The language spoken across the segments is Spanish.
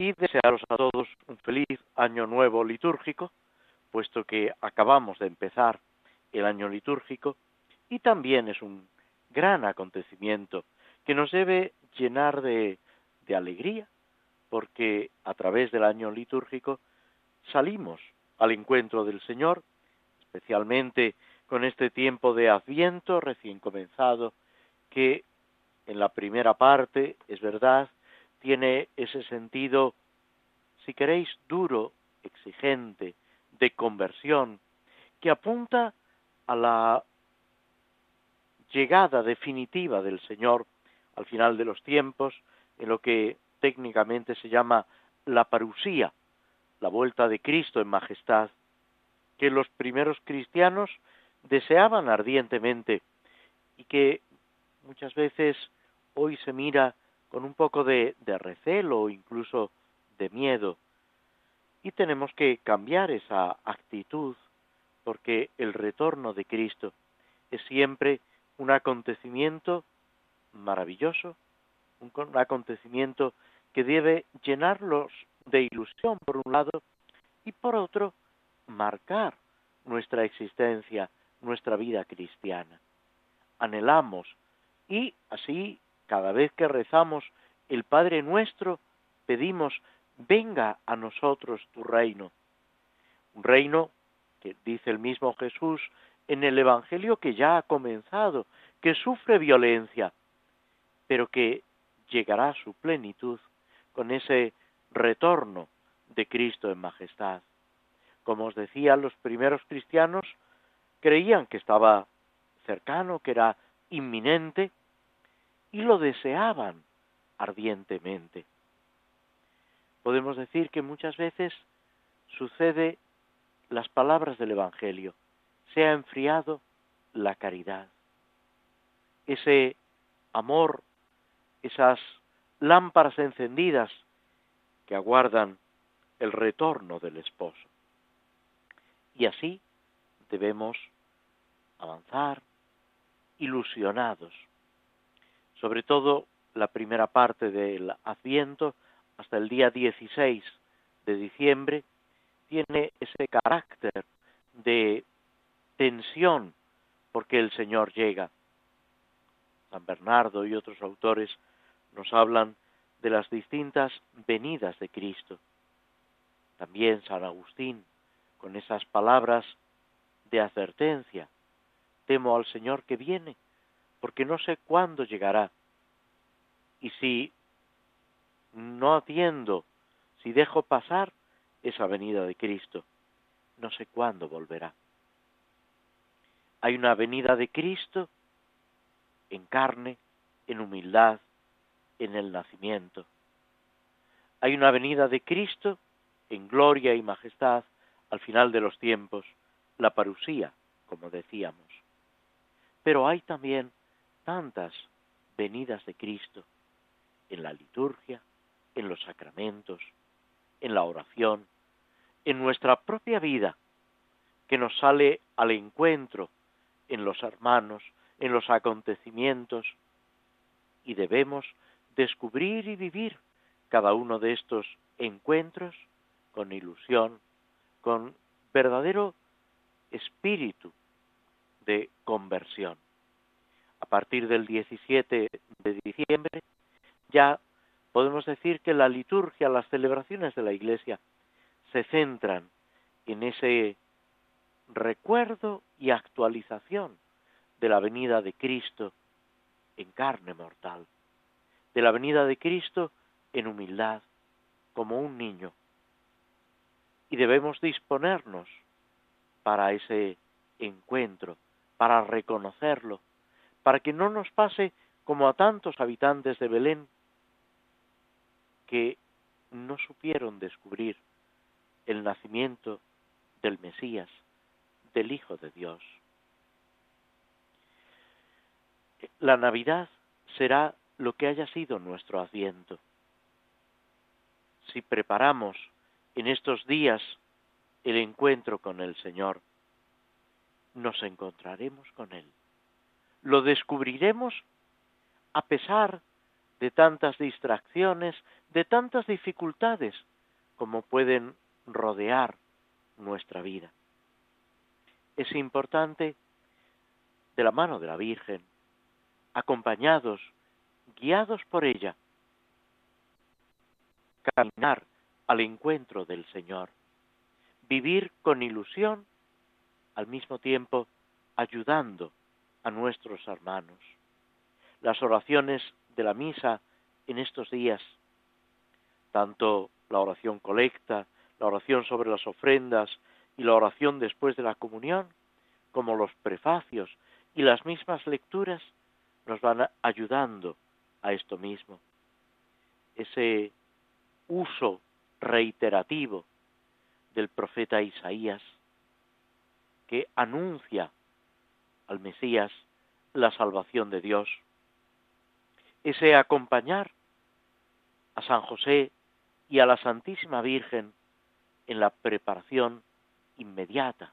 y desearos a todos un feliz año nuevo litúrgico, puesto que acabamos de empezar el año litúrgico y también es un gran acontecimiento que nos debe llenar de, de alegría, porque a través del año litúrgico salimos al encuentro del Señor, especialmente con este tiempo de Adviento recién comenzado, que en la primera parte, es verdad, tiene ese sentido, si queréis, duro, exigente, de conversión, que apunta a la llegada definitiva del Señor al final de los tiempos, en lo que técnicamente se llama la parusía, la vuelta de Cristo en majestad, que los primeros cristianos deseaban ardientemente y que muchas veces hoy se mira con un poco de, recelo o incluso de miedo. Y tenemos que cambiar esa actitud porque el retorno de Cristo es siempre un acontecimiento maravilloso, un, acontecimiento que debe llenarlos de ilusión por un lado y por otro marcar nuestra existencia, nuestra vida cristiana. Anhelamos y así cada vez que rezamos el Padre nuestro, pedimos, venga a nosotros tu reino. Un reino que dice el mismo Jesús en el Evangelio que ya ha comenzado, que sufre violencia, pero que llegará a su plenitud con ese retorno de Cristo en majestad. Como os decía, los primeros cristianos creían que estaba cercano, que era inminente, y lo deseaban ardientemente. Podemos decir que muchas veces sucede las palabras del Evangelio, se ha enfriado la caridad. Ese amor, esas lámparas encendidas que aguardan el retorno del esposo. Y así debemos avanzar ilusionados sobre todo la primera parte del Adviento hasta el día 16 de diciembre, tiene ese carácter de tensión porque el Señor llega. San Bernardo y otros autores nos hablan de las distintas venidas de Cristo. También San Agustín, con esas palabras de advertencia, temo al Señor que viene porque no sé cuándo llegará. Y si no atiendo, si dejo pasar esa venida de Cristo, no sé cuándo volverá. Hay una venida de Cristo en carne, en humildad, en el nacimiento. Hay una venida de Cristo en gloria y majestad al final de los tiempos, la parusía, como decíamos. Pero hay también tantas venidas de Cristo en la liturgia, en los sacramentos, en la oración, en nuestra propia vida, que nos sale al encuentro en los hermanos, en los acontecimientos, y debemos descubrir y vivir cada uno de estos encuentros con ilusión, con verdadero espíritu de conversión a partir del 17 de diciembre, ya podemos decir que la liturgia, las celebraciones de la Iglesia se centran en ese recuerdo y actualización de la venida de Cristo en carne mortal, de la venida de Cristo en humildad, como un niño. Y debemos disponernos para ese encuentro, para reconocerlo, para que no nos pase como a tantos habitantes de Belén, que no supieron descubrir el nacimiento del Mesías, del Hijo de Dios. La Navidad será lo que haya sido nuestro asiento. Si preparamos en estos días el encuentro con el Señor, nos encontraremos con Él. Lo descubriremos a pesar de tantas distracciones, de tantas dificultades como pueden rodear nuestra vida. Es importante, de la mano de la Virgen, acompañados, guiados por ella, caminar al encuentro del Señor, vivir con ilusión, al mismo tiempo ayudando a nuestros hermanos. Las oraciones de la misa en estos días, tanto la oración colecta, la oración sobre las ofrendas y la oración después de la comunión, como los prefacios y las mismas lecturas, nos van ayudando a esto mismo. Ese uso reiterativo del profeta Isaías que anuncia al Mesías la salvación de Dios. Ese acompañar a San José y a la Santísima Virgen en la preparación inmediata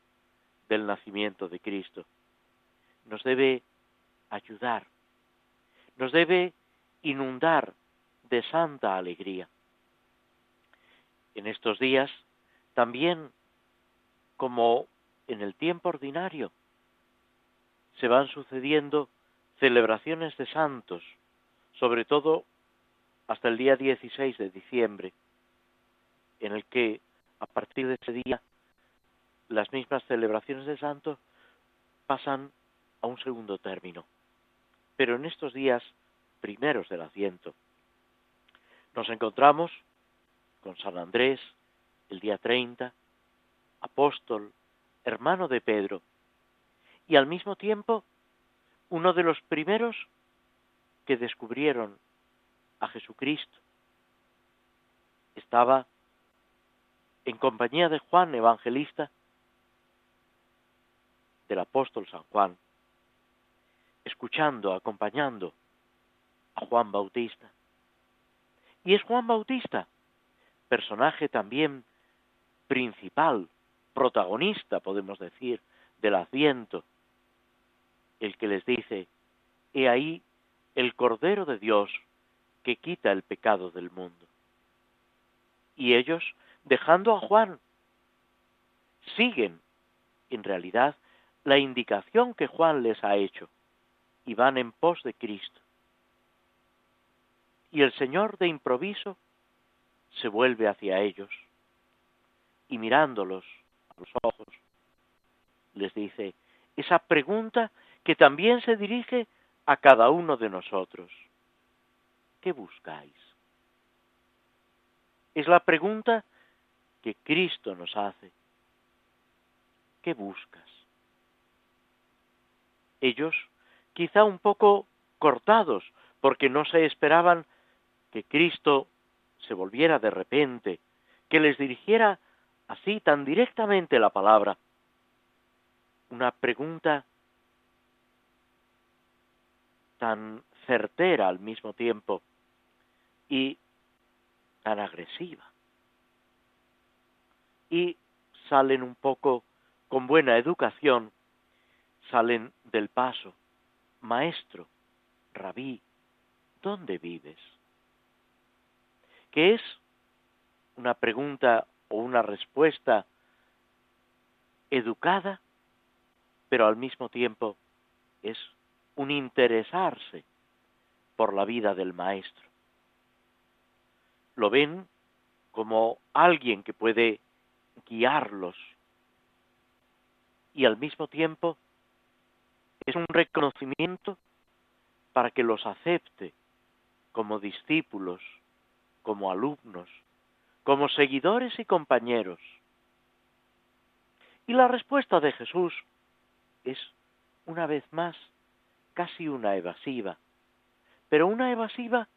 del nacimiento de Cristo. Nos debe ayudar, nos debe inundar de santa alegría. En estos días, también como en el tiempo ordinario, se van sucediendo celebraciones de santos, sobre todo hasta el día 16 de diciembre, en el que a partir de ese día las mismas celebraciones de santos pasan a un segundo término. Pero en estos días primeros del Adviento nos encontramos con San Andrés el día 30, apóstol, hermano de Pedro, y al mismo tiempo uno de los primeros que descubrieron a Jesucristo. Estaba en compañía de Juan Evangelista, del apóstol San Juan, escuchando, acompañando a Juan Bautista. Y es Juan Bautista, personaje también principal, protagonista, podemos decir, del Adviento, el que les dice, he ahí el Cordero de Dios que quita el pecado del mundo. Y ellos, dejando a Juan, siguen, en realidad, la indicación que Juan les ha hecho y van en pos de Cristo. Y el Señor de improviso se vuelve hacia ellos y mirándolos a los ojos, les dice esa pregunta que también se dirige a cada uno de nosotros. ¿Qué buscáis? Es la pregunta que Cristo nos hace. ¿Qué buscas? Ellos, quizá un poco cortados, porque no se esperaban que Cristo se volviera de repente, que les dirigiera así tan directamente la palabra. Una pregunta tan certera al mismo tiempo y tan agresiva. Y salen un poco con buena educación, salen del paso. Maestro, rabí, ¿dónde vives? Que es una pregunta o una respuesta educada, pero al mismo tiempo es un interesarse por la vida del maestro. Lo ven como alguien que puede guiarlos y al mismo tiempo es un reconocimiento para que los acepte como discípulos, como alumnos, como seguidores y compañeros. Y la respuesta de Jesús es, una vez más, casi una evasiva, pero una evasiva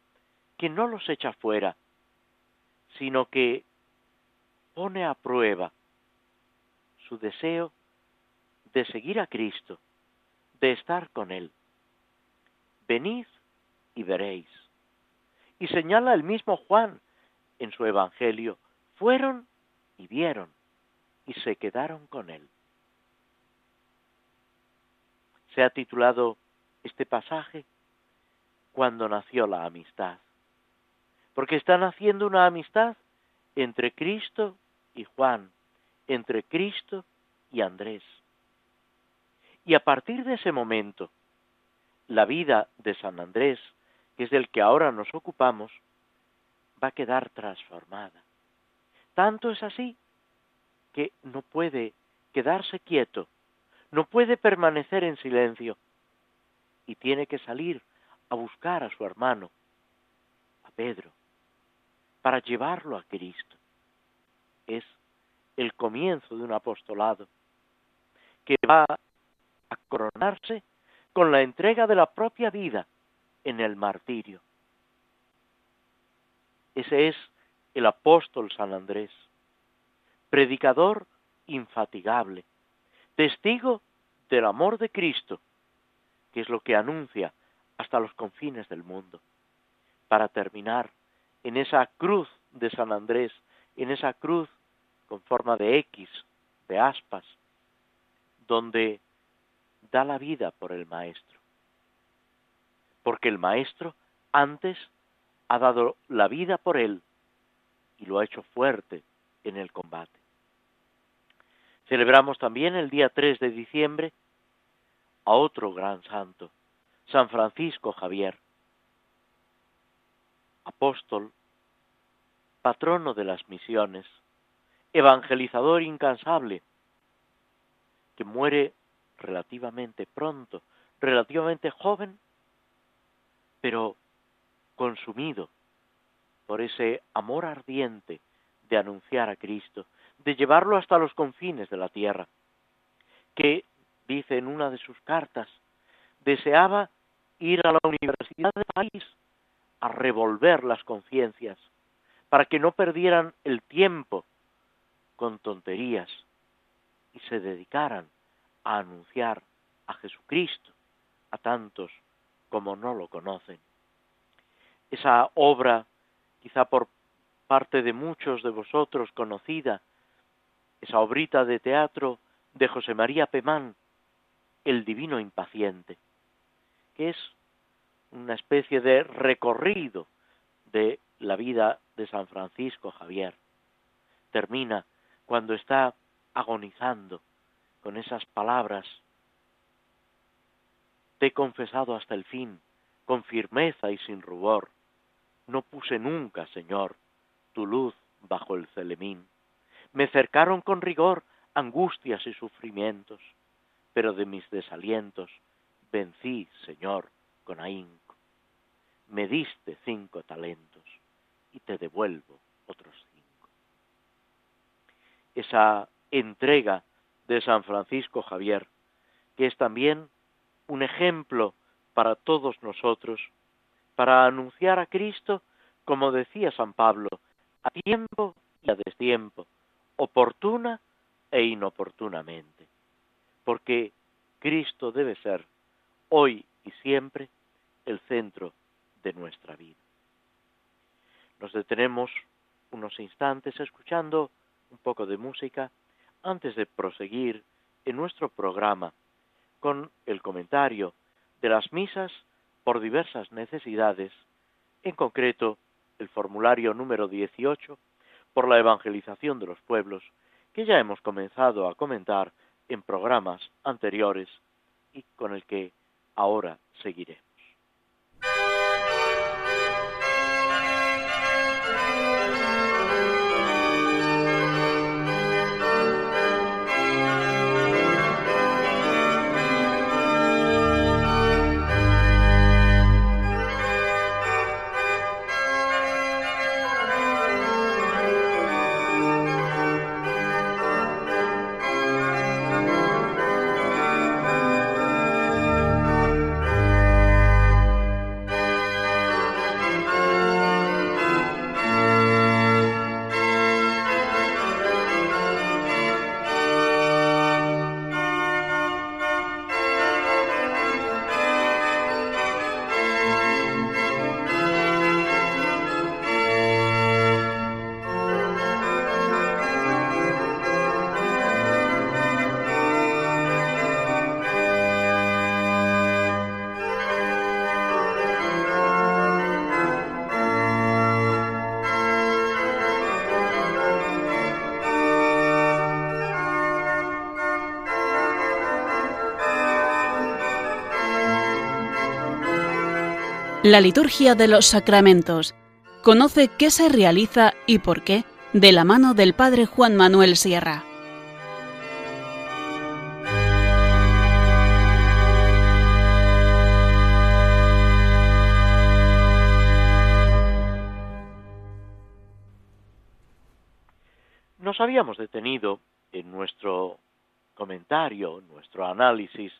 que no los echa fuera, sino que pone a prueba su deseo de seguir a Cristo, de estar con Él. Venid y veréis. Y señala el mismo Juan en su Evangelio, fueron y vieron y se quedaron con Él. Se ha titulado este pasaje Cuando nació la amistad, porque está naciendo una amistad entre Cristo y Juan, entre Cristo y Andrés. Y a partir de ese momento, la vida de San Andrés, que es del que ahora nos ocupamos, va a quedar transformada. Tanto es así que no puede quedarse quieto, no puede permanecer en silencio y tiene que salir a buscar a su hermano, a Pedro, para llevarlo a Cristo. Es el comienzo de un apostolado que va a coronarse con la entrega de la propia vida en el martirio. Ese es el apóstol San Andrés, predicador infatigable, testigo del amor de Cristo, que es lo que anuncia hasta los confines del mundo, para terminar en esa cruz de San Andrés, en esa cruz con forma de X, de aspas, donde da la vida por el Maestro. Porque el Maestro antes ha dado la vida por él y lo ha hecho fuerte en el combate. Celebramos también el día 3 de diciembre a otro gran santo, San Francisco Javier, apóstol, patrono de las misiones, evangelizador incansable, que muere relativamente pronto, relativamente joven, pero consumido por ese amor ardiente de anunciar a Cristo, de llevarlo hasta los confines de la tierra, que, dice en una de sus cartas, deseaba ir a la Universidad de París a revolver las conciencias, para que no perdieran el tiempo con tonterías y se dedicaran a anunciar a Jesucristo a tantos como no lo conocen. Esa obra, quizá por parte de muchos de vosotros conocida, esa obrita de teatro de José María Pemán, El Divino Impaciente, que es una especie de recorrido de la vida de San Francisco Javier. Termina cuando está agonizando con esas palabras, te he confesado hasta el fin, con firmeza y sin rubor, no puse nunca, Señor, tu luz bajo el celemín. Me cercaron con rigor angustias y sufrimientos, pero de mis desalientos vencí, Señor, con ahínco. Me diste cinco talentos y te devuelvo otros cinco. Esa entrega de San Francisco Javier, que es también un ejemplo para todos nosotros, para anunciar a Cristo, como decía San Pablo, a tiempo y a destiempo, oportuna e inoportunamente, porque Cristo debe ser hoy y siempre el centro de nuestra vida. Nos detenemos unos instantes escuchando un poco de música antes de proseguir en nuestro programa con el comentario de las misas por diversas necesidades, en concreto el formulario número 18 por la evangelización de los pueblos, que ya hemos comenzado a comentar en programas anteriores y con el que ahora seguiré. La liturgia de los sacramentos. Conoce qué se realiza y por qué de la mano del Padre Juan Manuel Sierra. Nos habíamos detenido en nuestro comentario, nuestro análisis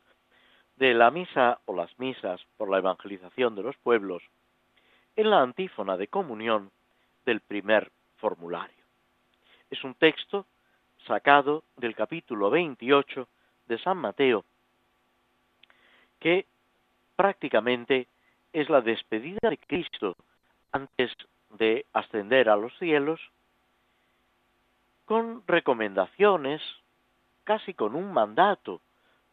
de la misa o las misas por la evangelización de los pueblos en la antífona de comunión del primer formulario. Es un texto sacado del capítulo 28 de San Mateo, que prácticamente es la despedida de Cristo antes de ascender a los cielos, con recomendaciones, casi con un mandato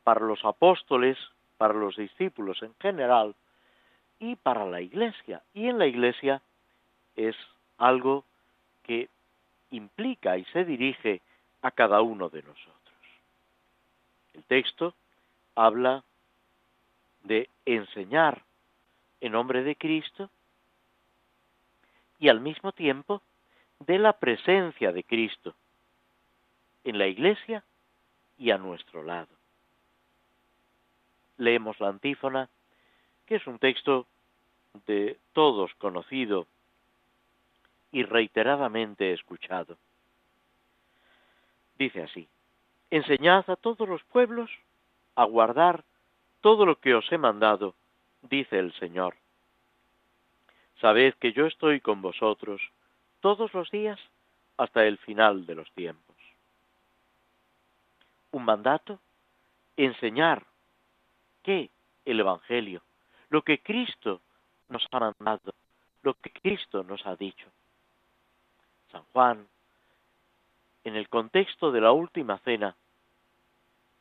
para los apóstoles para los discípulos en general y para la iglesia. Y en la iglesia es algo que implica y se dirige a cada uno de nosotros. El texto habla de enseñar en nombre de Cristo y al mismo tiempo de la presencia de Cristo en la iglesia y a nuestro lado leemos la antífona, que es un texto de todos conocido y reiteradamente escuchado. Dice así, enseñad a todos los pueblos a guardar todo lo que os he mandado, dice el Señor. Sabed que yo estoy con vosotros todos los días hasta el final de los tiempos. Un mandato, enseñar qué el Evangelio, lo que Cristo nos ha mandado, lo que Cristo nos ha dicho. San Juan, en el contexto de la última cena,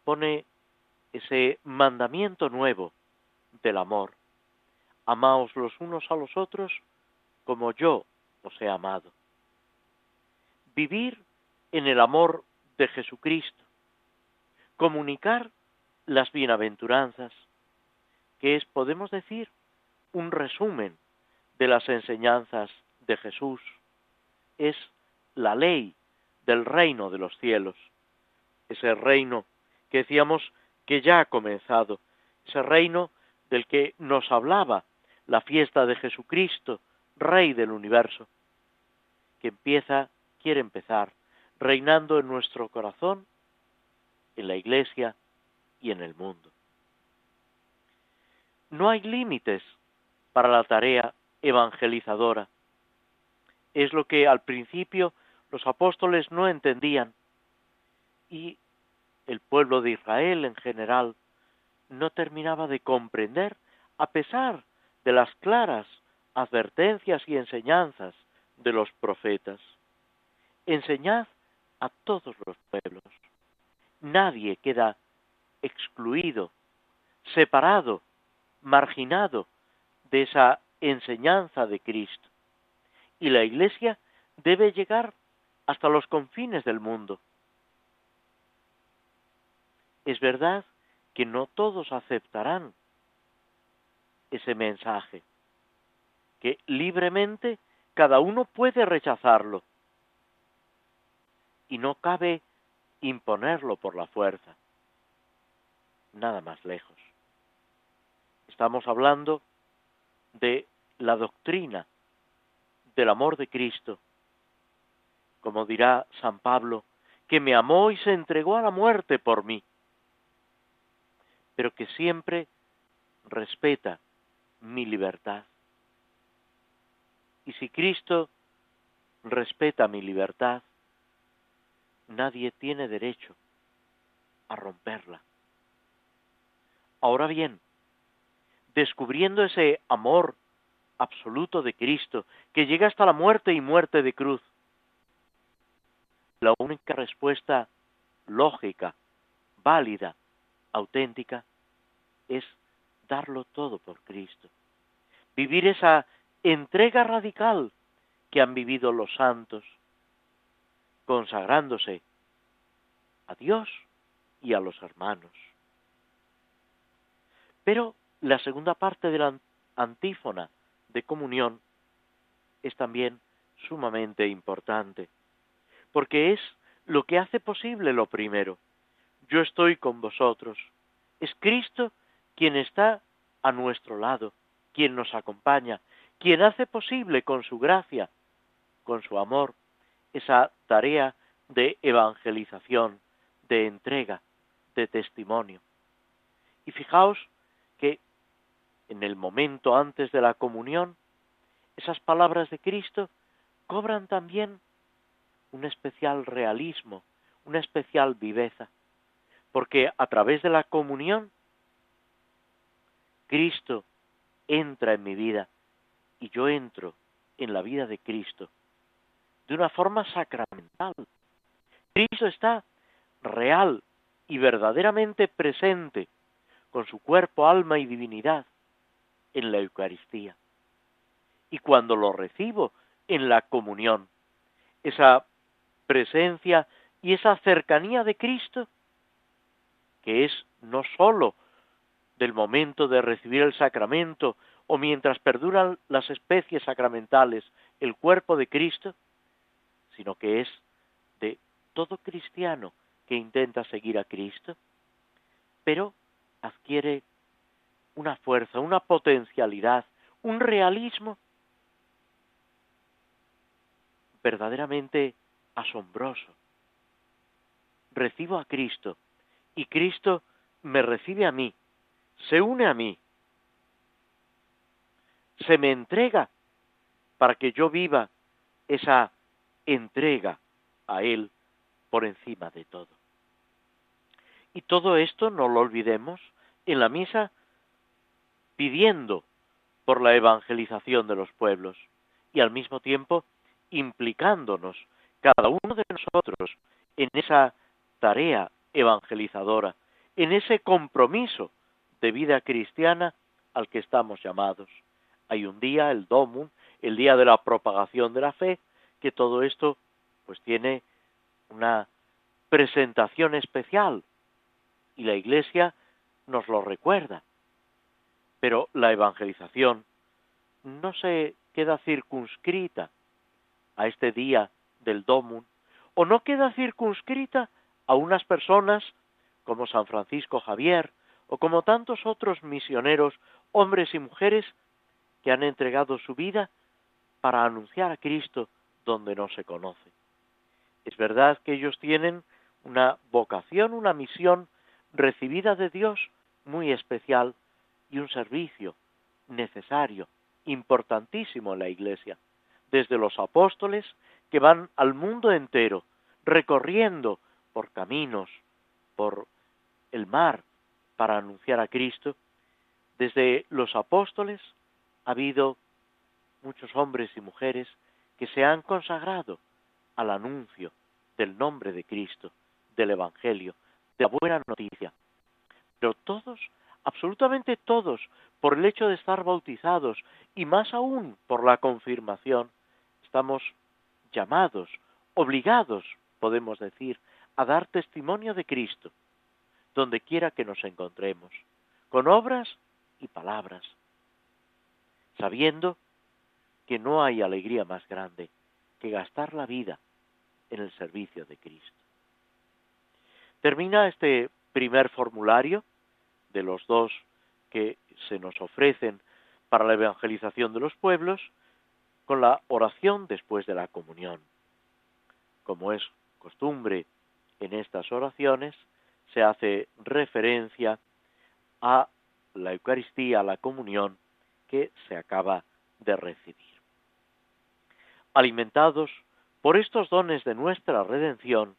pone ese mandamiento nuevo del amor. Amaos los unos a los otros como yo os he amado. Vivir en el amor de Jesucristo. Comunicar las bienaventuranzas, que es, podemos decir, un resumen de las enseñanzas de Jesús. Es la ley del reino de los cielos, ese reino que decíamos que ya ha comenzado, ese reino del que nos hablaba la fiesta de Jesucristo, Rey del universo, que empieza, quiere empezar, reinando en nuestro corazón, en la iglesia, y en el mundo. No hay límites para la tarea evangelizadora. Es lo que al principio los apóstoles no entendían y el pueblo de Israel en general no terminaba de comprender a pesar de las claras advertencias y enseñanzas de los profetas. Enseñad a todos los pueblos. Nadie queda excluido, separado, marginado de esa enseñanza de Cristo. Y la Iglesia debe llegar hasta los confines del mundo. Es verdad que no todos aceptarán ese mensaje, que libremente cada uno puede rechazarlo y no cabe imponerlo por la fuerza nada más lejos. Estamos hablando de la doctrina del amor de Cristo, como dirá San Pablo, que me amó y se entregó a la muerte por mí, pero que siempre respeta mi libertad. Y si Cristo respeta mi libertad, nadie tiene derecho a romperla. Ahora bien, descubriendo ese amor absoluto de Cristo, que llega hasta la muerte y muerte de cruz, la única respuesta lógica, válida, auténtica, es darlo todo por Cristo. Vivir esa entrega radical que han vivido los santos, consagrándose a Dios y a los hermanos. Pero la segunda parte de la antífona de comunión es también sumamente importante, porque es lo que hace posible lo primero. Yo estoy con vosotros. Es Cristo quien está a nuestro lado, quien nos acompaña, quien hace posible con su gracia, con su amor, esa tarea de evangelización, de entrega, de testimonio. Y fijaos en el momento antes de la comunión, esas palabras de Cristo cobran también un especial realismo, una especial viveza, porque a través de la comunión, Cristo entra en mi vida y yo entro en la vida de Cristo de una forma sacramental. Cristo está real y verdaderamente presente con su cuerpo, alma y divinidad en la Eucaristía. Y cuando lo recibo en la comunión, esa presencia y esa cercanía de Cristo, que es no sólo del momento de recibir el sacramento o mientras perduran las especies sacramentales el cuerpo de Cristo, sino que es de todo cristiano que intenta seguir a Cristo, pero adquiere una fuerza, una potencialidad, un realismo verdaderamente asombroso. Recibo a Cristo y Cristo me recibe a mí, se une a mí, se me entrega para que yo viva esa entrega a Él por encima de todo. Y todo esto no lo olvidemos en la misa pidiendo por la evangelización de los pueblos y al mismo tiempo implicándonos cada uno de nosotros en esa tarea evangelizadora, en ese compromiso de vida cristiana al que estamos llamados. Hay un día, el Domum, el día de la propagación de la fe, que todo esto pues tiene una presentación especial y la Iglesia nos lo recuerda. Pero la evangelización no se queda circunscrita a este día del Domum, o no queda circunscrita a unas personas como San Francisco Javier o como tantos otros misioneros, hombres y mujeres, que han entregado su vida para anunciar a Cristo donde no se conoce. Es verdad que ellos tienen una vocación, una misión recibida de Dios muy especial y un servicio necesario, importantísimo en la Iglesia, desde los apóstoles que van al mundo entero, recorriendo por caminos, por el mar, para anunciar a Cristo, desde los apóstoles ha habido muchos hombres y mujeres que se han consagrado al anuncio del nombre de Cristo, del Evangelio, de la buena noticia. Pero todos, absolutamente todos, por el hecho de estar bautizados y más aún por la confirmación, estamos llamados, obligados, podemos decir, a dar testimonio de Cristo, donde quiera que nos encontremos, con obras y palabras, sabiendo que no hay alegría más grande que gastar la vida en el servicio de Cristo. Termina este primer formulario de los dos que se nos ofrecen para la evangelización de los pueblos con la oración después de la comunión. Como es costumbre en estas oraciones, se hace referencia a la Eucaristía, a la comunión que se acaba de recibir. Alimentados por estos dones de nuestra redención,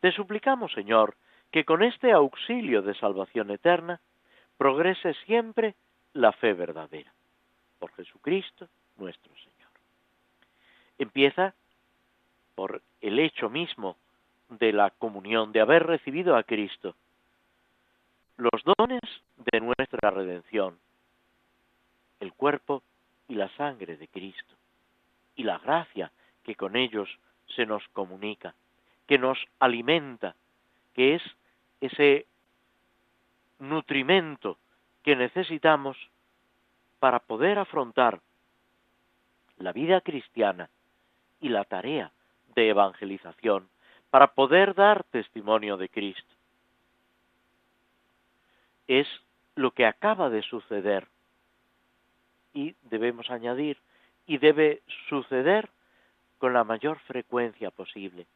te suplicamos, Señor, que con este auxilio de salvación eterna progrese siempre la fe verdadera. Por Jesucristo nuestro Señor. Empieza por el hecho mismo de la comunión, de haber recibido a Cristo, los dones de nuestra redención, el cuerpo y la sangre de Cristo, y la gracia que con ellos se nos comunica, que nos alimenta, que es ese nutrimento que necesitamos para poder afrontar la vida cristiana y la tarea de evangelización para poder dar testimonio de Cristo. Es lo que acaba de suceder y debemos añadir, y debe suceder con la mayor frecuencia posible.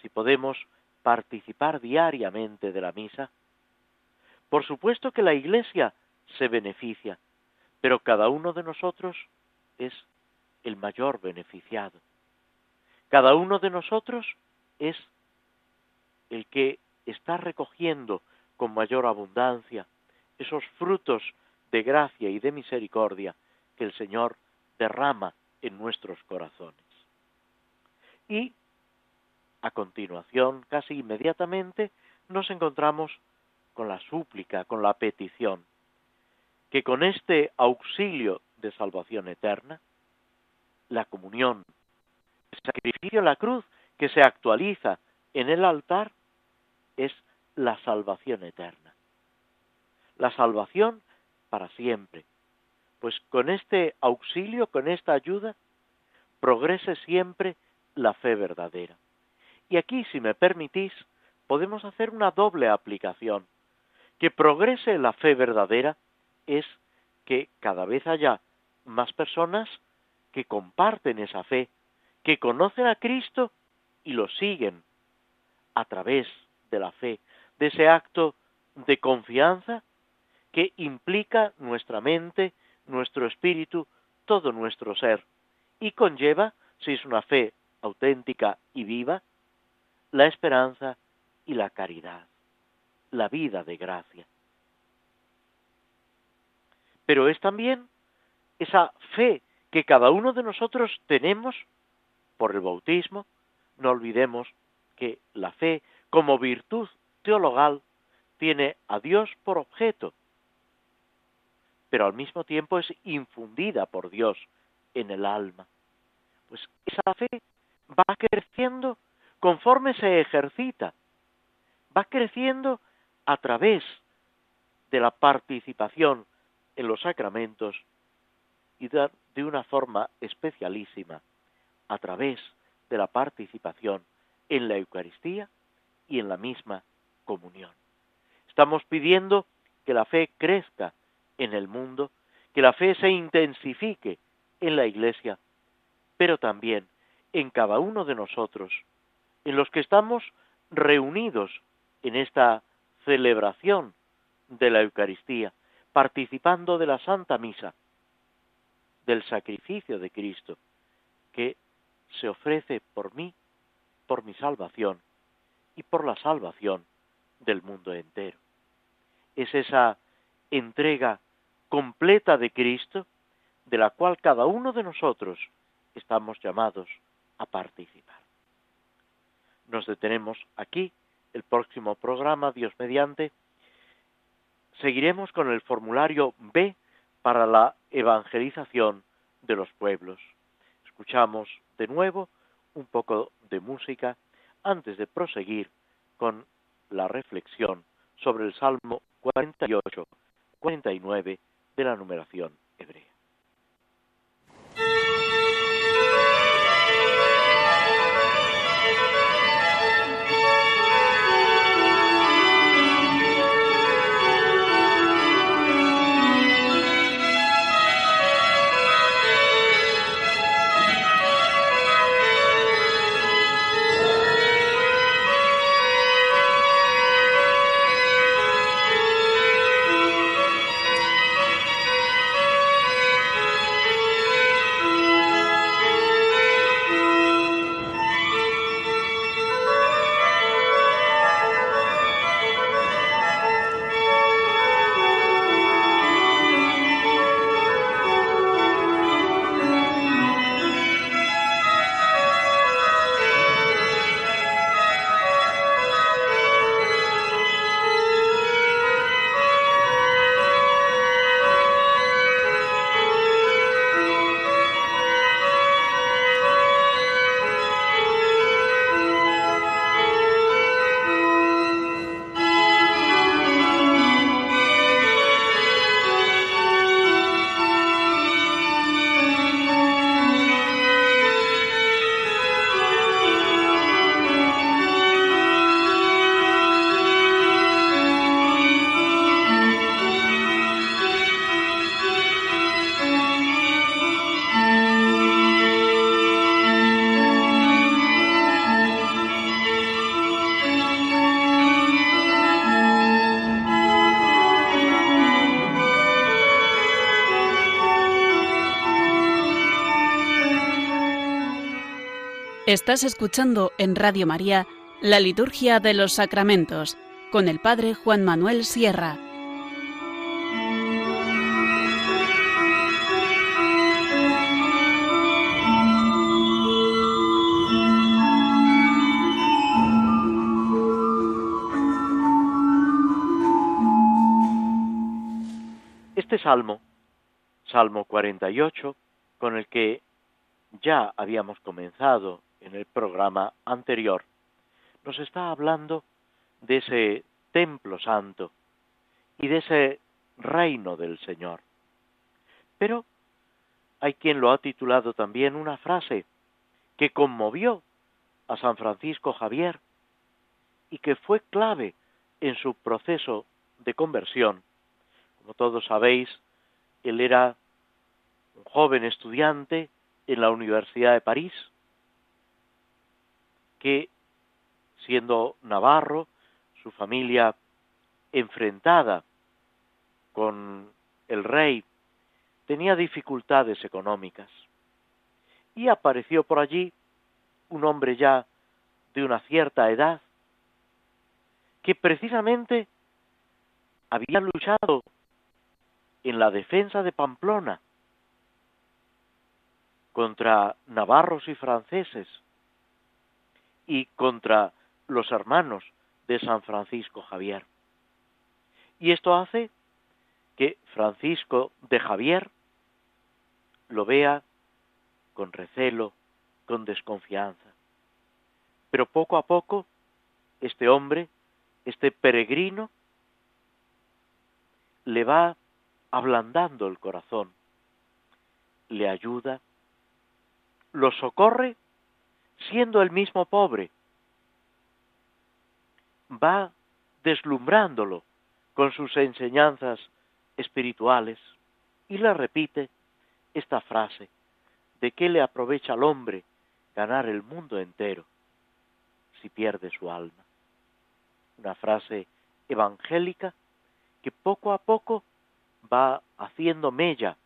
Si podemos participar diariamente de la misa, por supuesto que la Iglesia se beneficia, pero cada uno de nosotros es el mayor beneficiado. Cada uno de nosotros es el que está recogiendo con mayor abundancia esos frutos de gracia y de misericordia que el Señor derrama en nuestros corazones. Y a continuación, casi inmediatamente, nos encontramos con la súplica, con la petición, que con este auxilio de salvación eterna, la comunión, el sacrificio la cruz que se actualiza en el altar, es la salvación eterna. La salvación para siempre. Pues con este auxilio, con esta ayuda, progrese siempre la fe verdadera. Y aquí, si me permitís, podemos hacer una doble aplicación. Que progrese la fe verdadera es que cada vez haya más personas que comparten esa fe, que conocen a Cristo y lo siguen a través de la fe, de ese acto de confianza que implica nuestra mente, nuestro espíritu, todo nuestro ser, y conlleva, si es una fe auténtica y viva, la esperanza y la caridad, la vida de gracia. Pero es también esa fe que cada uno de nosotros tenemos por el bautismo, no olvidemos que la fe como virtud teologal tiene a Dios por objeto pero al mismo tiempo es infundida por Dios en el alma. Pues esa fe va creciendo conforme se ejercita, va creciendo a través de la participación en los sacramentos y de una forma especialísima a través de la participación en la Eucaristía y en la misma comunión. Estamos pidiendo que la fe crezca en el mundo, que la fe se intensifique en la Iglesia, pero también en cada uno de nosotros, en los que estamos reunidos en esta celebración de la Eucaristía, participando de la Santa Misa, del sacrificio de Cristo, que se ofrece por mí, por mi salvación y por la salvación del mundo entero. Es esa entrega completa de Cristo, de la cual cada uno de nosotros estamos llamados a participar. Nos detenemos aquí, el próximo programa, Dios mediante, seguiremos con el formulario B para la evangelización de los pueblos. Escuchamos de nuevo un poco de música antes de proseguir con la reflexión sobre el Salmo 48, 49 de la numeración hebrea. Estás escuchando en Radio María la Liturgia de los Sacramentos con el Padre Juan Manuel Sierra. Este salmo, Salmo 48, con el que ya habíamos comenzado en el programa anterior, nos está hablando de ese templo santo y de ese reino del Señor. Pero hay quien lo ha titulado también una frase que conmovió a San Francisco Javier y que fue clave en su proceso de conversión. Como todos sabéis, él era un joven estudiante en la Universidad de París, que siendo navarro, su familia enfrentada con el rey, tenía dificultades económicas. Y apareció por allí un hombre ya de una cierta edad, que precisamente había luchado en la defensa de Pamplona contra navarros y franceses y contra los hermanos de San Francisco Javier. Y esto hace que Francisco de Javier lo vea con recelo, con desconfianza. Pero poco a poco, este hombre, este peregrino, le va ablandando el corazón, le ayuda, lo socorre siendo el mismo pobre, va deslumbrándolo con sus enseñanzas espirituales y le repite esta frase, ¿de qué le aprovecha al hombre ganar el mundo entero si pierde su alma? Una frase evangélica que poco a poco va haciendo mella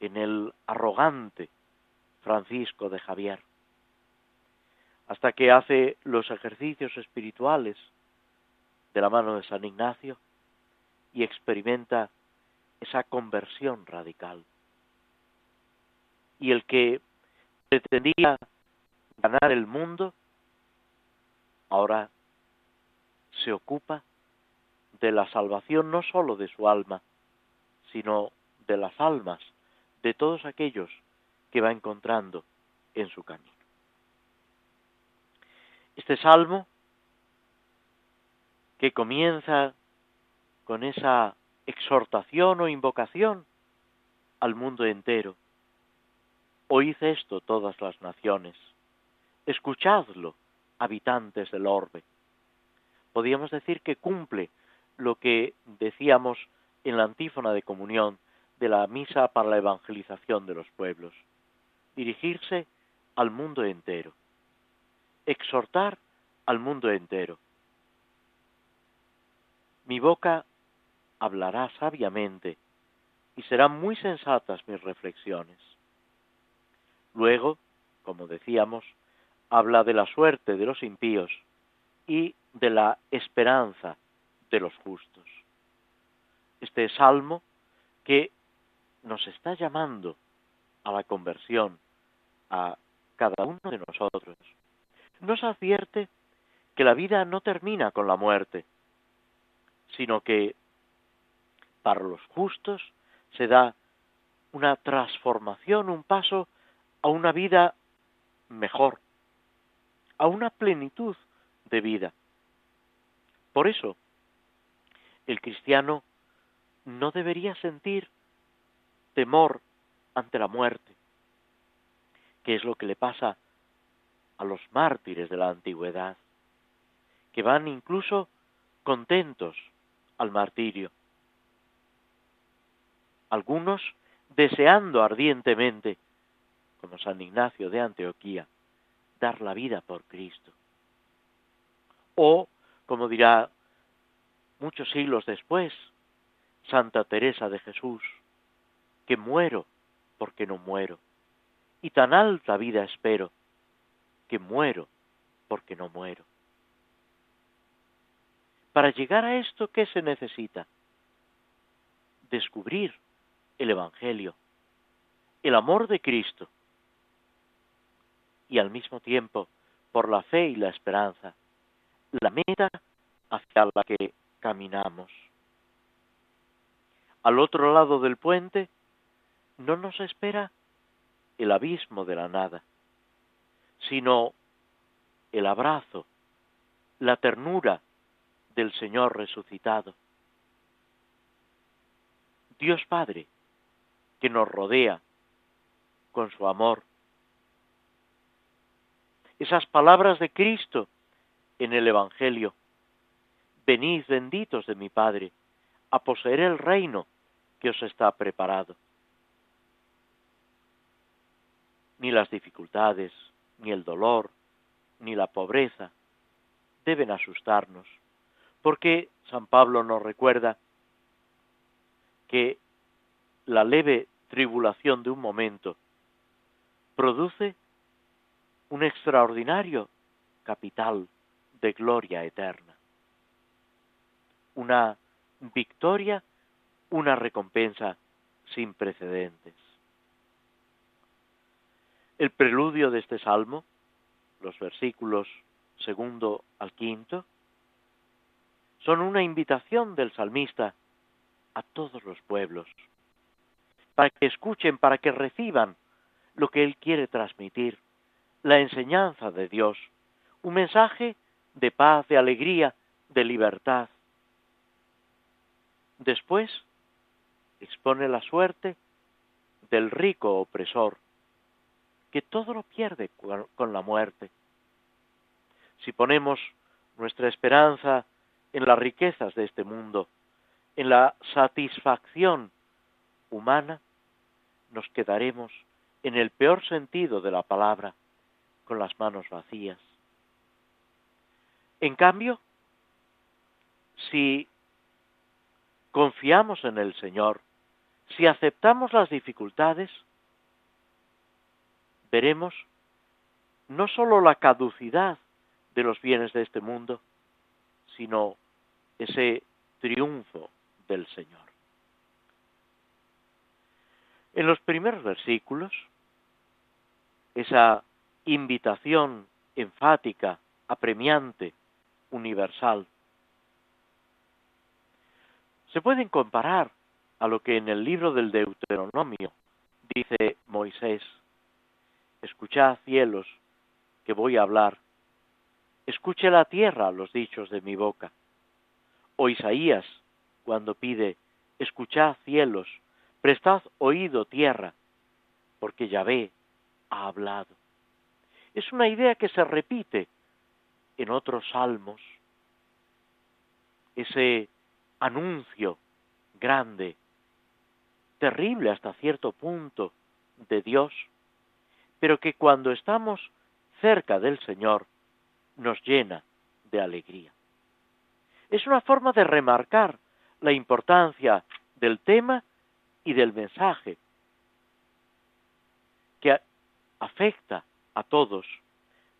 en el arrogante Francisco de Javier hasta que hace los ejercicios espirituales de la mano de San Ignacio y experimenta esa conversión radical. Y el que pretendía ganar el mundo, ahora se ocupa de la salvación no sólo de su alma, sino de las almas de todos aquellos que va encontrando en su camino. Este salmo, que comienza con esa exhortación o invocación al mundo entero. Oíd esto todas las naciones, escuchadlo, habitantes del orbe. Podríamos decir que cumple lo que decíamos en la antífona de comunión de la misa para la evangelización de los pueblos, dirigirse al mundo entero exhortar al mundo entero. Mi boca hablará sabiamente y serán muy sensatas mis reflexiones. Luego, como decíamos, habla de la suerte de los impíos y de la esperanza de los justos. Este salmo que nos está llamando a la conversión a cada uno de nosotros nos advierte que la vida no termina con la muerte, sino que para los justos se da una transformación, un paso a una vida mejor, a una plenitud de vida. Por eso, el cristiano no debería sentir temor ante la muerte, que es lo que le pasa a los mártires de la antigüedad, que van incluso contentos al martirio. Algunos deseando ardientemente, como San Ignacio de Antioquía, dar la vida por Cristo. O, como dirá muchos siglos después, Santa Teresa de Jesús, que muero porque no muero, y tan alta vida espero, que muero porque no muero. Para llegar a esto, ¿qué se necesita? Descubrir el Evangelio, el amor de Cristo y al mismo tiempo, por la fe y la esperanza, la meta hacia la que caminamos. Al otro lado del puente no nos espera el abismo de la nada, sino el abrazo, la ternura del Señor resucitado. Dios Padre, que nos rodea con su amor. Esas palabras de Cristo en el Evangelio. Venid benditos de mi Padre, a poseer el reino que os está preparado. Ni las dificultades, ni el dolor, ni la pobreza deben asustarnos, porque San Pablo nos recuerda que la leve tribulación de un momento produce un extraordinario capital de gloria eterna. Una victoria, una recompensa sin precedentes. El preludio de este salmo, los versículos segundo al quinto, son una invitación del salmista a todos los pueblos, para que escuchen, para que reciban lo que él quiere transmitir, la enseñanza de Dios, un mensaje de paz, de alegría, de libertad. Después expone la suerte del rico opresor, que todo lo pierde con la muerte. Si ponemos nuestra esperanza en las riquezas de este mundo, en la satisfacción humana, nos quedaremos en el peor sentido de la palabra, con las manos vacías. En cambio, si confiamos en el Señor, si aceptamos las dificultades, veremos no sólo la caducidad de los bienes de este mundo, sino ese triunfo del Señor. En los primeros versículos, esa invitación enfática, apremiante, universal. Se pueden comparar a lo que en el libro del Deuteronomio dice Moisés, escuchad cielos que voy a hablar, escuche la tierra los dichos de mi boca. O Isaías, cuando pide, escuchad cielos, prestad oído tierra, porque Yahvé ha hablado. Es una idea que se repite en otros salmos, ese anuncio grande, terrible hasta cierto punto de Dios, pero que cuando estamos cerca del Señor nos llena de alegría. Es una forma de remarcar la importancia del tema y del mensaje que afecta a todos,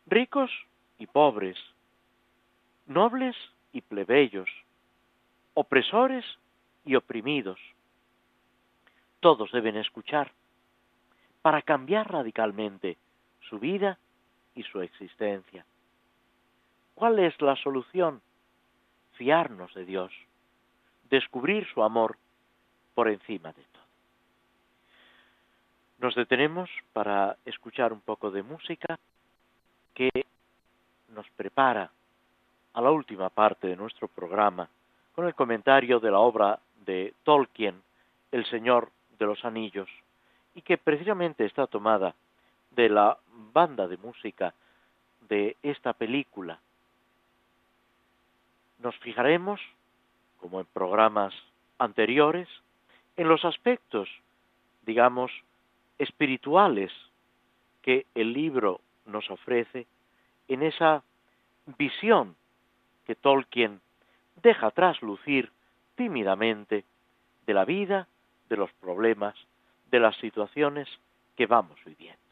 ricos y pobres, nobles y plebeyos, opresores y oprimidos. Todos deben escuchar para cambiar radicalmente su vida y su existencia. ¿Cuál es la solución? Fiarnos de Dios, descubrir su amor por encima de todo. Nos detenemos para escuchar un poco de música que nos prepara a la última parte de nuestro programa con el comentario de la obra de Tolkien, El Señor de los Anillos, y que precisamente está tomada de la banda de música de esta película. Nos fijaremos, como en programas anteriores, en los aspectos, digamos, espirituales que el libro nos ofrece en esa visión que Tolkien deja traslucir tímidamente de la vida, de los problemas, de las situaciones que vamos viviendo.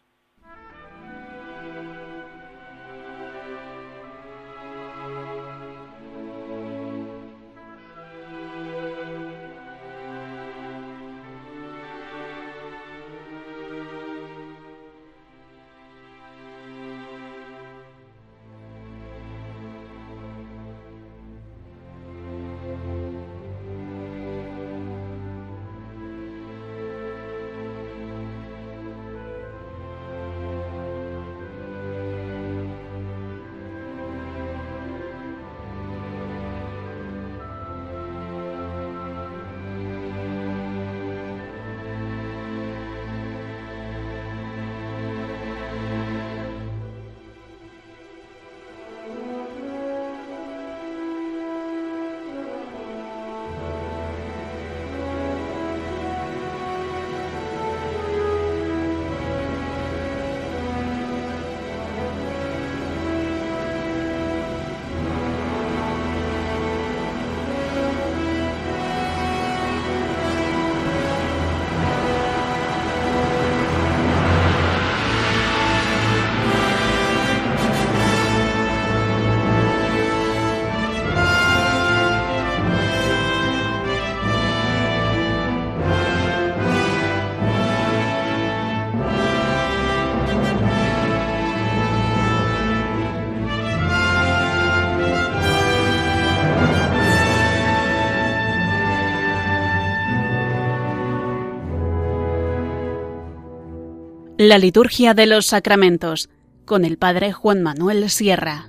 La liturgia de los sacramentos con el Padre Juan Manuel Sierra.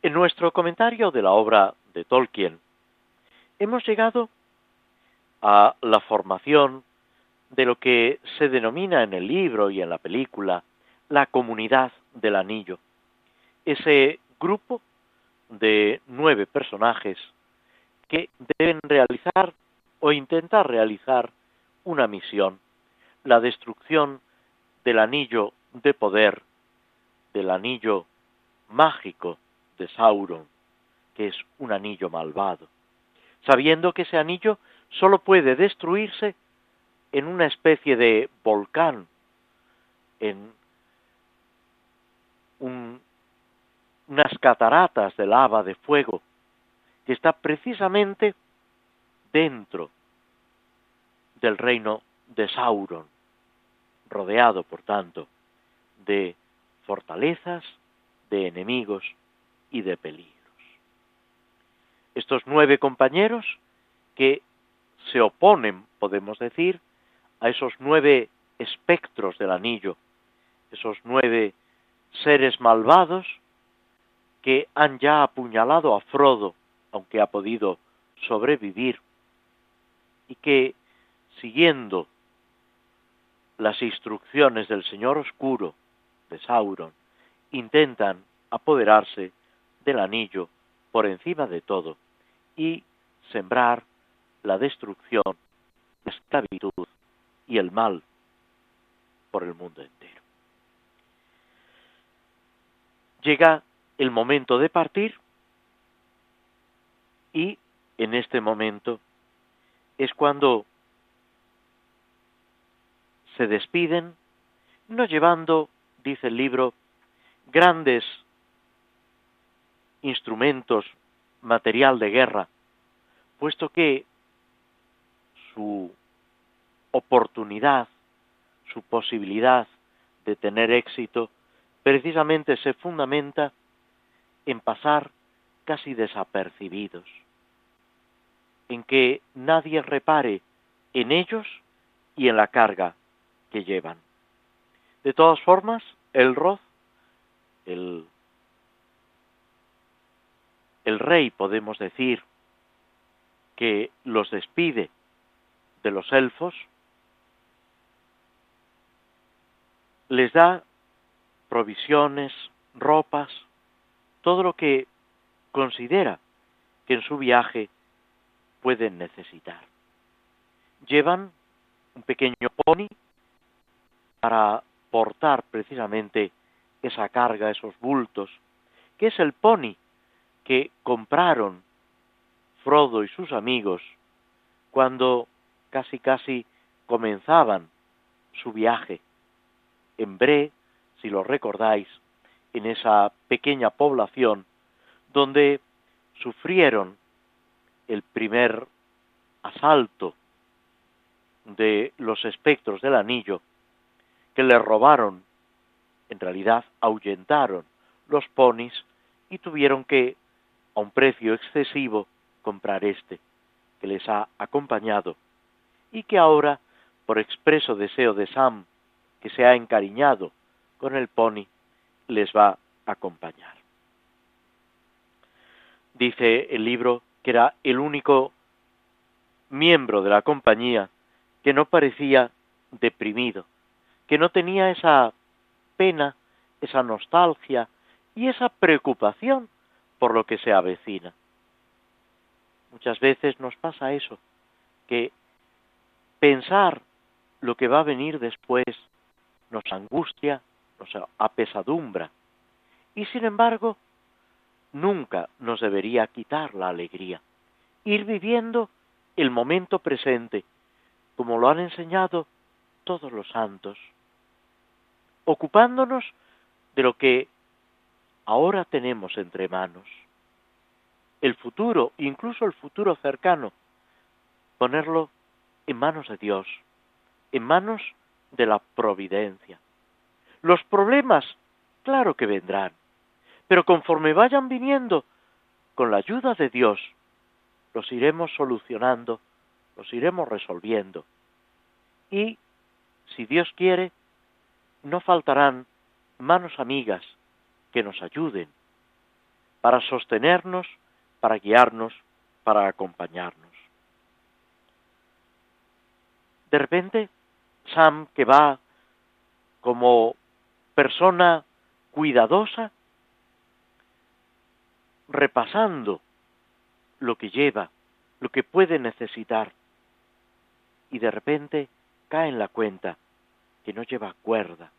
En nuestro comentario de la obra de Tolkien, hemos llegado a la formación de lo que se denomina en el libro y en la película la comunidad del anillo, ese grupo de nueve personajes que deben realizar o intentar realizar una misión, la destrucción del anillo de poder, del anillo mágico de Sauron, que es un anillo malvado, sabiendo que ese anillo solo puede destruirse en una especie de volcán, en unas cataratas de lava de fuego, que está precisamente dentro del reino de Sauron, rodeado, por tanto, de fortalezas, de enemigos y de peligros. Estos nueve compañeros que se oponen, podemos decir, a esos nueve espectros del anillo, esos nueve seres malvados que han ya apuñalado a Frodo, aunque ha podido sobrevivir, y que, siguiendo las instrucciones del Señor Oscuro, de Sauron, intentan apoderarse del anillo por encima de todo y sembrar la destrucción, la esclavitud y el mal por el mundo entero. Llega el momento de partir y en este momento es cuando se despiden, no llevando, dice el libro, grandes instrumentos, material de guerra, puesto que su oportunidad, su posibilidad de tener éxito, precisamente se fundamenta en pasar casi desapercibidos, en que nadie repare en ellos y en la carga que llevan. De todas formas, el Roth, el, el rey, podemos decir, que los despide de los elfos, les da provisiones, ropas, todo lo que considera que en su viaje pueden necesitar. Llevan un pequeño pony para portar precisamente esa carga, esos bultos, que es el pony que compraron Frodo y sus amigos cuando casi casi comenzaban su viaje. En Bre, si lo recordáis, en esa pequeña población donde sufrieron el primer asalto de los espectros del anillo, que le robaron, en realidad ahuyentaron los ponis y tuvieron que, a un precio excesivo, comprar este, que les ha acompañado, y que ahora, por expreso deseo de Sam, que se ha encariñado con el pony, les va a acompañar. Dice el libro que era el único miembro de la compañía que no parecía deprimido, que no tenía esa pena, esa nostalgia y esa preocupación por lo que se avecina. Muchas veces nos pasa eso, que pensar lo que va a venir después nos angustia, nos apesadumbra, y sin embargo, nunca nos debería quitar la alegría. Ir viviendo el momento presente, como lo han enseñado todos los santos, ocupándonos de lo que ahora tenemos entre manos el futuro, incluso el futuro cercano, ponerlo en manos de Dios, en manos de la providencia. Los problemas, claro que vendrán, pero conforme vayan viniendo, con la ayuda de Dios, los iremos solucionando, los iremos resolviendo. Y, si Dios quiere, no faltarán manos amigas que nos ayuden para sostenernos, para guiarnos, para acompañarnos. De repente, Sam, que va como persona cuidadosa, repasando lo que lleva, lo que puede necesitar, y de repente cae en la cuenta que no lleva cuerda,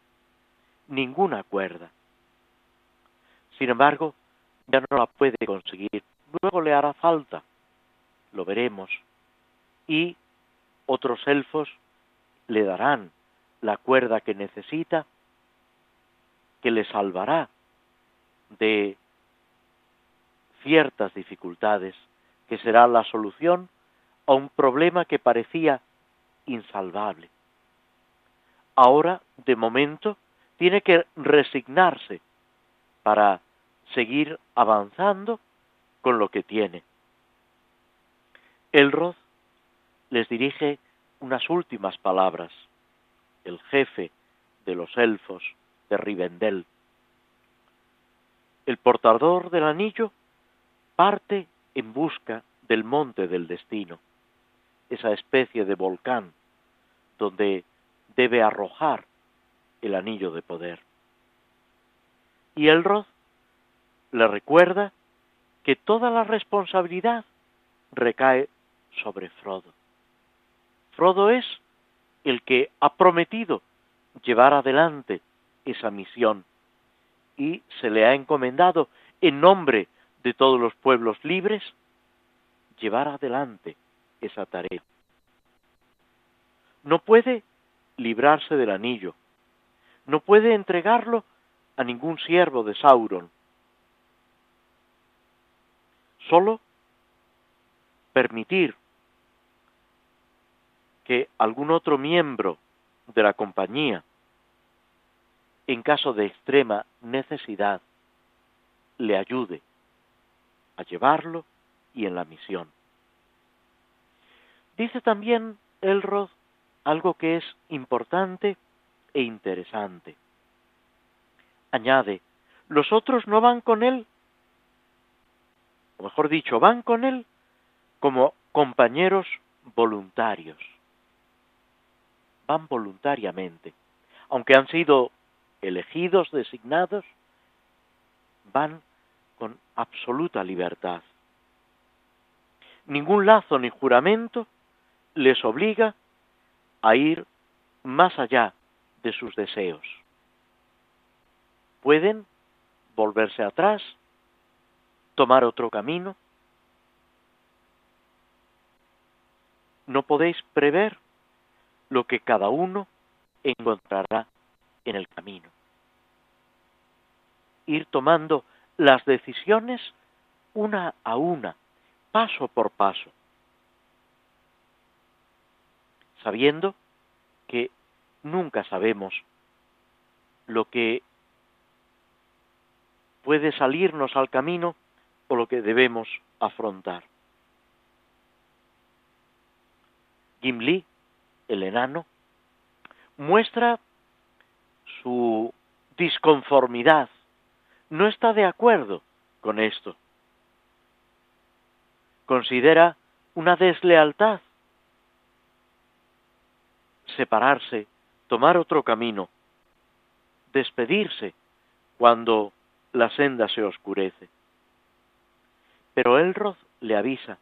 ninguna cuerda. Sin embargo, ya no la puede conseguir. Luego le hará falta, lo veremos, y otros elfos le darán la cuerda que necesita, que le salvará de ciertas dificultades, que será la solución a un problema que parecía insalvable. Ahora, de momento, tiene que resignarse para seguir avanzando con lo que tiene. Elrod les dirige unas últimas palabras, el jefe de los elfos de Rivendell. El portador del anillo parte en busca del monte del destino, esa especie de volcán donde debe arrojar el anillo de poder. Y Elrod le recuerda que toda la responsabilidad recae sobre Frodo. Frodo es el que ha prometido llevar adelante esa misión. Y se le ha encomendado en nombre de todos los pueblos libres llevar adelante esa tarea. No puede librarse del anillo, no puede entregarlo a ningún siervo de Sauron, solo permitir que algún otro miembro de la compañía, en caso de extrema necesidad, le ayude a llevarlo y en la misión. Dice también Elrod algo que es importante e interesante. Añade, los otros no van con él o mejor dicho, van con él como compañeros voluntarios. Van voluntariamente. Aunque han sido elegidos, designados, van con absoluta libertad. Ningún lazo ni juramento les obliga a ir más allá de sus deseos. Pueden volverse atrás tomar otro camino? No podéis prever lo que cada uno encontrará en el camino. Ir tomando las decisiones una a una, paso por paso, sabiendo que nunca sabemos lo que puede salirnos al camino o lo que debemos afrontar. Gimli, el enano, muestra su disconformidad, no está de acuerdo con esto. Considera una deslealtad separarse, tomar otro camino, despedirse cuando la senda se oscurece. Pero Elrod le avisa,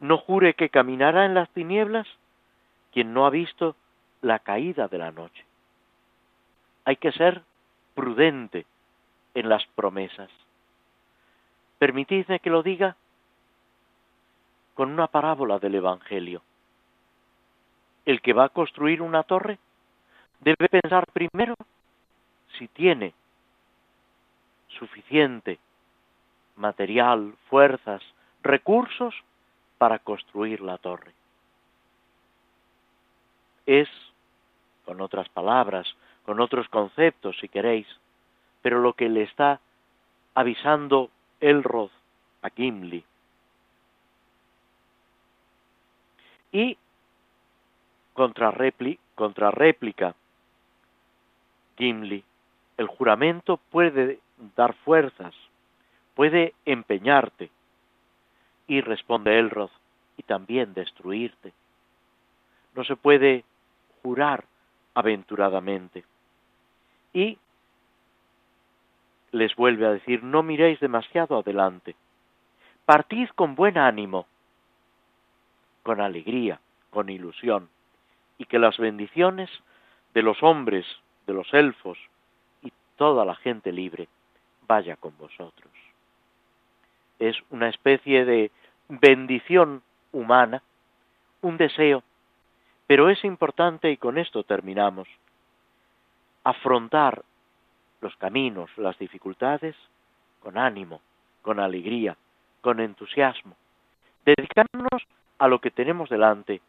no jure que caminará en las tinieblas quien no ha visto la caída de la noche. Hay que ser prudente en las promesas. Permitidme que lo diga con una parábola del Evangelio. El que va a construir una torre debe pensar primero si tiene suficiente material, fuerzas, recursos para construir la torre. Es, con otras palabras, con otros conceptos, si queréis, pero lo que le está avisando Elrod a Gimli. Y contrarréplica Gimli, el juramento puede dar fuerzas, puede empeñarte. Y responde Elrod, y también destruirte. No se puede jurar aventuradamente. Y les vuelve a decir, no miréis demasiado adelante, partid con buen ánimo, con alegría, con ilusión, y que las bendiciones de los hombres, de los elfos y toda la gente libre vaya con vosotros. Es una especie de bendición humana, un deseo, pero es importante, y con esto terminamos, afrontar los caminos, las dificultades, con ánimo, con alegría, con entusiasmo, dedicarnos a lo que tenemos delante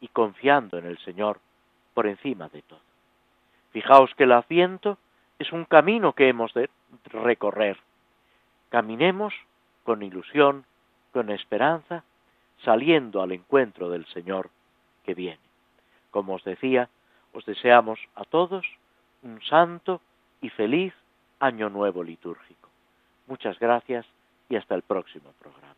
y confiando en el Señor por encima de todo. Fijaos que el asiento es un camino que hemos de recorrer. Caminemos con ilusión, con esperanza, saliendo al encuentro del Señor que viene. Como os decía, os deseamos a todos un santo y feliz año nuevo litúrgico. Muchas gracias y hasta el próximo programa.